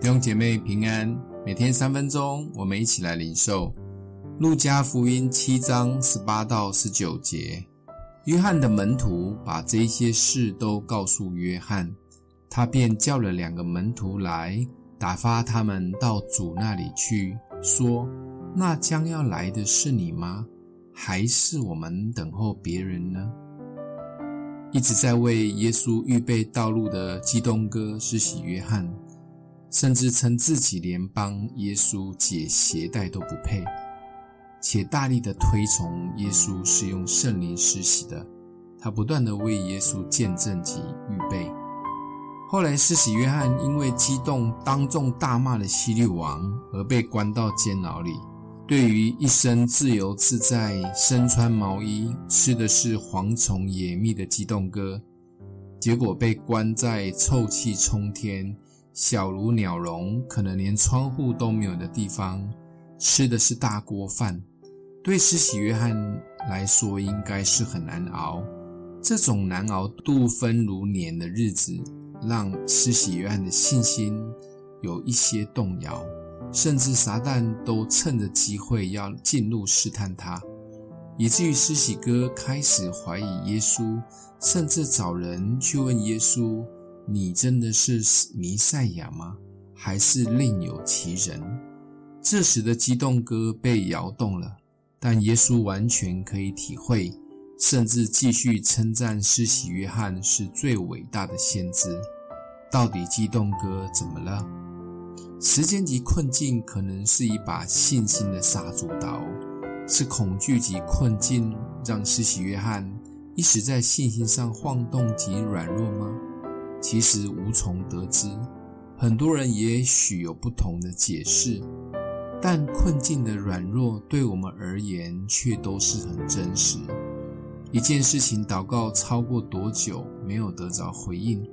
弟兄姐妹平安，每天三分钟，我们一起来领受路加福音七章十八到十九节。约翰的门徒把这些事都告诉约翰，他便叫了两个门徒来，打发他们到主那里去，说：“那将要来的是你吗？还是我们等候别人呢？”一直在为耶稣预备道路的基东哥施洗约翰。甚至称自己连帮耶稣解鞋带都不配，且大力的推崇耶稣是用圣灵施洗的。他不断的为耶稣见证及预备。后来施洗约翰因为激动，当众大骂了希律王，而被关到监牢里。对于一生自由自在、身穿毛衣、吃的是蝗虫野蜜的激动哥，结果被关在臭气冲天。小如鸟笼，可能连窗户都没有的地方，吃的是大锅饭，对施洗约翰来说应该是很难熬。这种难熬度分如年的日子，让施洗约翰的信心有一些动摇，甚至撒旦都趁着机会要进入试探他，以至于施洗哥开始怀疑耶稣，甚至找人去问耶稣。你真的是弥赛亚吗？还是另有其人？这时的激动哥被摇动了，但耶稣完全可以体会，甚至继续称赞施洗约翰是最伟大的先知。到底激动哥怎么了？时间及困境可能是一把信心的杀猪刀，是恐惧及困境让施洗约翰一时在信心上晃动及软弱吗？其实无从得知，很多人也许有不同的解释，但困境的软弱对我们而言却都是很真实。一件事情祷告超过多久没有得着回应，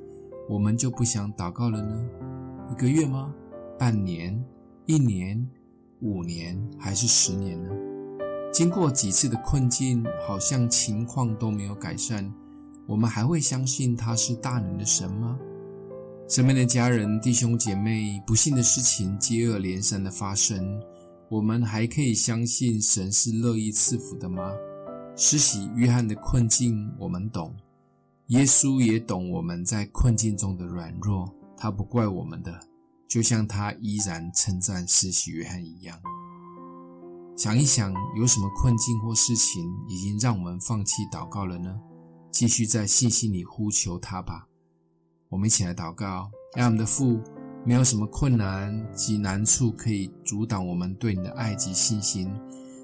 我们就不想祷告了呢？一个月吗？半年？一年？五年？还是十年呢？经过几次的困境，好像情况都没有改善。我们还会相信他是大能的神吗？身边的家人、弟兄姐妹，不幸的事情接二连三的发生，我们还可以相信神是乐意赐福的吗？施洗约翰的困境我们懂，耶稣也懂我们在困境中的软弱，他不怪我们的，就像他依然称赞施洗约翰一样。想一想，有什么困境或事情已经让我们放弃祷告了呢？继续在信心里呼求他吧。我们一起来祷告：让我们的父，没有什么困难及难处可以阻挡我们对你的爱及信心。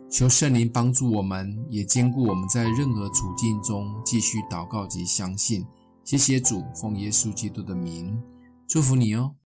求圣灵帮助我们，也坚固我们在任何处境中继续祷告及相信。谢谢主，奉耶稣基督的名，祝福你哦。